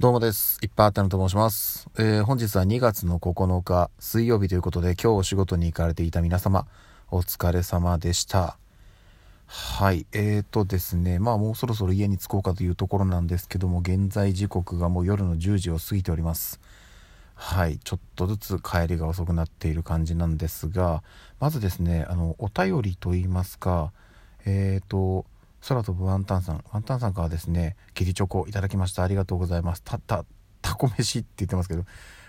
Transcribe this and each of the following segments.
どうもです。いっぱいあったのと申します。えー本日は2月の9日水曜日ということで今日お仕事に行かれていた皆様お疲れ様でした。はい。えーとですね、まあもうそろそろ家に着こうかというところなんですけども現在時刻がもう夜の10時を過ぎております。はい。ちょっとずつ帰りが遅くなっている感じなんですがまずですね、あの、お便りといいますか、えーと、空飛ぶワンタンさん、ワンタンさんからですね、ギリチョコいただきました。ありがとうございます。た、た、タコ飯って言ってますけど、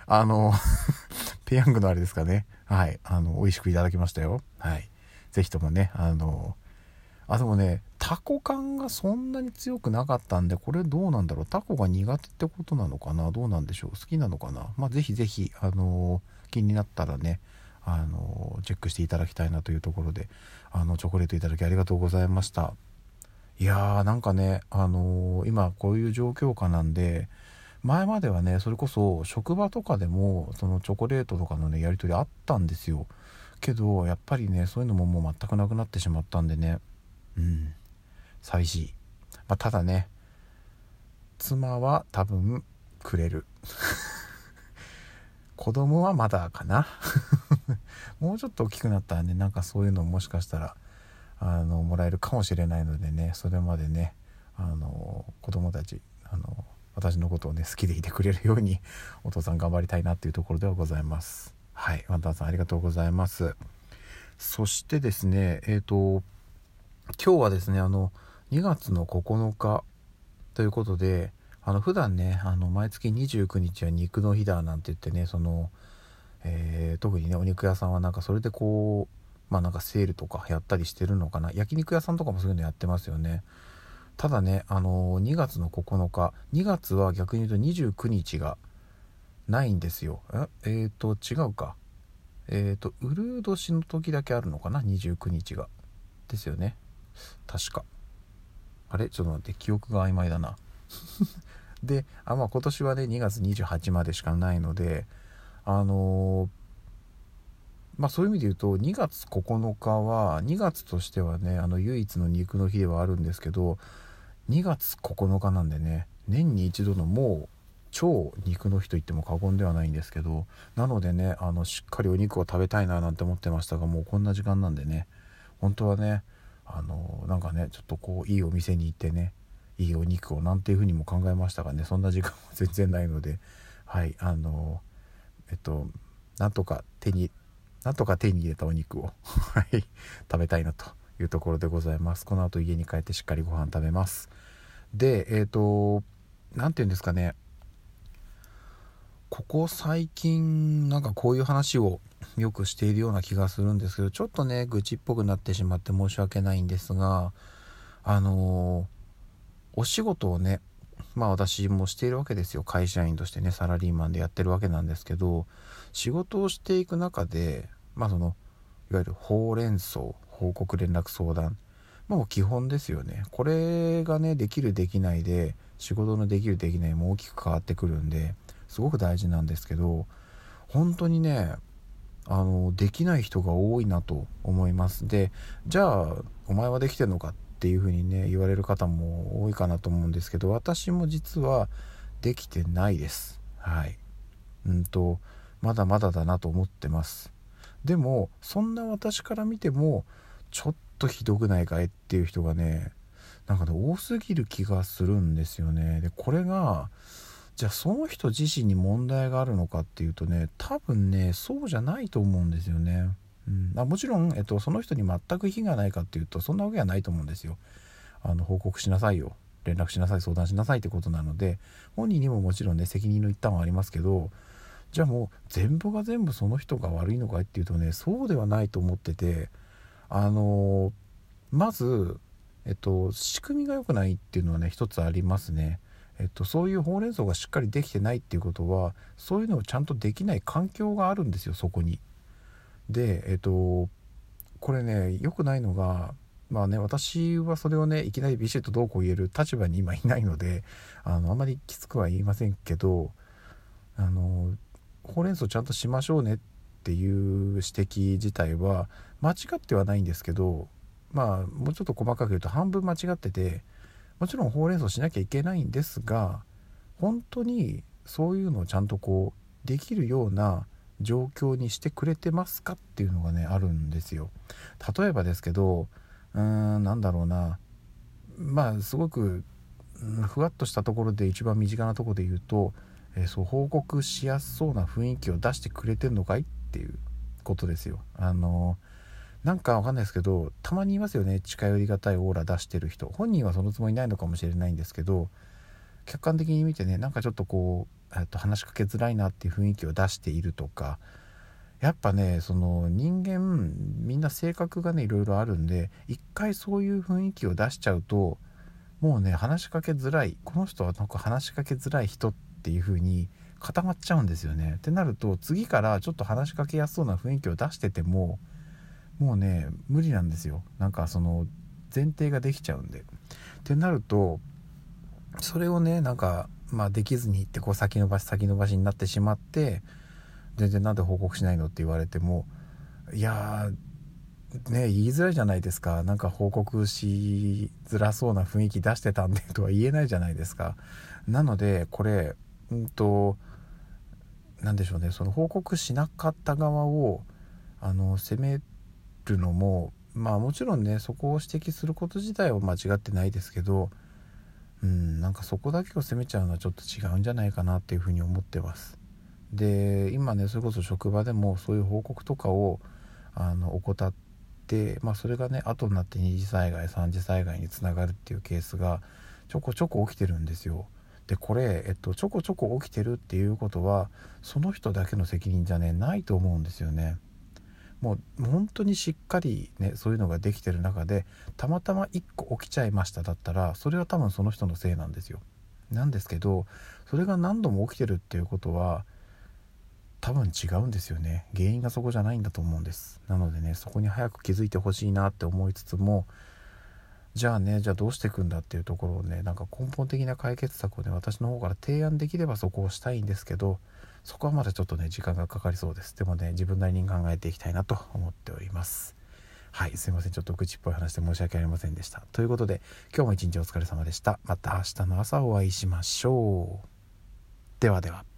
あの、ペヤングのあれですかね。はい。あの、美味しくいただきましたよ。はい。ぜひともね、あの、あ、でもね、タコ感がそんなに強くなかったんで、これどうなんだろう。タコが苦手ってことなのかなどうなんでしょう。好きなのかなまあ、ぜひぜひ、あの、気になったらね、あの、チェックしていただきたいなというところで、あの、チョコレートいただきありがとうございました。いやーなんかね、あのー今こういう状況下なんで前まではねそれこそ職場とかでもそのチョコレートとかのねやり取りあったんですよ。けどやっぱりねそういうのももう全くなくなってしまったんでね。うん。寂しい、まあ、ただね妻は多分くれる。子供はまだかな。もうちょっと大きくなったらねなんかそういうのもしかしたらあのもらえるかもしれないのでねそれまでねあの子供たちあの私のことをね好きでいてくれるように お父さん頑張りたいなっていうところではございます。はいワンタンさんありがとうございます。そしてですねえっ、と今日はですねあの2月の9日ということであの普段ねあの毎月29日は肉の日だなんて言ってねその、えー特にねお肉屋さんはなんかそれでこうまあなんかセールとかやったりしてるのかな。焼肉屋さんとかもそういうのやってますよね。ただねあの2月の9日2月は逆に言うと29日がないんですよ。ええーと違うか。えっ、とウルー年の時だけあるのかな？29日が。ですよね。確か。あれ？ちょっと待って記憶が曖昧だな。であまあ今年はね2月28までしかないのであのまあそういう意味で言うと2月9日は2月としてはねあの唯一の肉の日ではあるんですけど2月9日なんでね年に一度のもう超肉の日と言っても過言ではないんですけどなのでねあのしっかりお肉を食べたいななんて思ってましたがもうこんな時間なんでね本当はねあのなんかねちょっとこういいお店に行ってねいいお肉をなんていうふうにも考えましたがねそんな時間は全然ないのではいあのえっとなんとか手になんとか手に入れたお肉を はい食べたいなというところでございます。この後家に帰ってしっかりご飯食べます。でえっ、と何て言うんですかね。ここ最近なんかこういう話をよくしているような気がするんですけどちょっとね愚痴っぽくなってしまって申し訳ないんですがあのお仕事をねまあ私もしているわけですよ。会社員としてねサラリーマンでやってるわけなんですけど仕事をしていく中でまあそのいわゆるほうれん草報告連絡相談もう基本ですよね。これがねできるできないで仕事のできるできないも大きく変わってくるんですごく大事なんですけど本当にねあのできない人が多いなと思います。でじゃあお前はできてんのかってていうふうにね言われる方も多いかなと思うんですけど私も実はできてないです。はい。うんとまだまだだなと思ってます。でもそんな私から見てもちょっとひどくないかいっていう人がねなんかね多すぎる気がするんですよね。でこれがじゃあその人自身に問題があるのかっていうとね多分ねそうじゃないと思うんですよね、うん、もちろん、えっと、その人に全く非がないかっていうとそんなわけはないと思うんですよあの報告しなさいよ連絡しなさい相談しなさいってことなので本人にももちろんね責任の一端はありますけどじゃあもう全部が全部その人が悪いのかいっていうとねそうではないと思っててあのまず、えっと、仕組みが良くないっていうのはね一つありますね。えっと、そういうほうれん草がしっかりできてないっていうことはそういうのをちゃんとできない環境があるんですよそこに。でえっとこれね良くないのがまあね私はそれをねいきなりビシッとどうこう言える立場に今いないのであのあまりきつくは言いませんけどあのほうれん草ちゃんとしましょうねっていう指摘自体は間違ってはないんですけどまあもうちょっと細かく言うと半分間違っててもちろんほうれん草しなきゃいけないんですが本当にそういうのをちゃんとこうできるような状況にしてくれてますかっていうのがねあるんですよ。例えばですけどうーんなんだろうなまあすごくふわっとしたところで一番身近なところで言うと、えー、そう報告しやすそうな雰囲気を出してくれてんのかいっていうことですよ。あのなんかわかんないですけどたまにいますよね近寄りがたいオーラ出してる人本人はそのつもりないのかもしれないんですけど客観的に見てねなんかちょっとこう、えっと、話しかけづらいなっていう雰囲気を出しているとかやっぱねその人間みんな性格がねいろいろあるんで一回そういう雰囲気を出しちゃうともうね話しかけづらいこの人はなんか話しかけづらい人っていう風に固まっちゃうんですよね。ってなると次からちょっと話しかけやすそうな雰囲気を出しててももうね無理なんですよなんかその前提ができちゃうんで。ってなるとそれをねなんかまあできずに行ってこう先延ばし先延ばしになってしまって全然なんで報告しないのって言われてもいやね言いづらいじゃないですか。なんか報告しづらそうな雰囲気出してたんでとは言えないじゃないですか。なのでこれうんと何でしょうね。その報告しなかった側をあの責めるのもまあもちろんねそこを指摘すること自体は間違ってないですけどうんなんかそこだけを責めちゃうのはちょっと違うんじゃないかなっていうふうに思ってますで今ねそれこそ職場でもそういう報告とかをあの怠って、まあ、それがね後になって二次災害三次災害につながるっていうケースがちょこちょこ起きてるんですよ。でこれ、えっと、ちょこちょこ起きてるっていうことはその人だけの責任じゃねないと思うんですよね。もう本当にしっかりねそういうのができてる中でたまたま1個起きちゃいましただったらそれは多分その人のせいなんですよ。なんですけどそれが何度も起きてるっていうことは多分違うんですよね原因がそこじゃないんだと思うんですなのでねそこに早く気づいてほしいなって思いつつもじゃあねじゃあどうしていくんだっていうところをねなんか根本的な解決策をね私の方から提案できればそこをしたいんですけどそこはまだちょっとね時間がかかりそうです。でもね自分なりに考えていきたいなと思っております。はいすいません。ちょっと愚痴っぽい話で申し訳ありませんでした。ということで今日も一日お疲れ様でした。また明日の朝お会いしましょう。ではでは。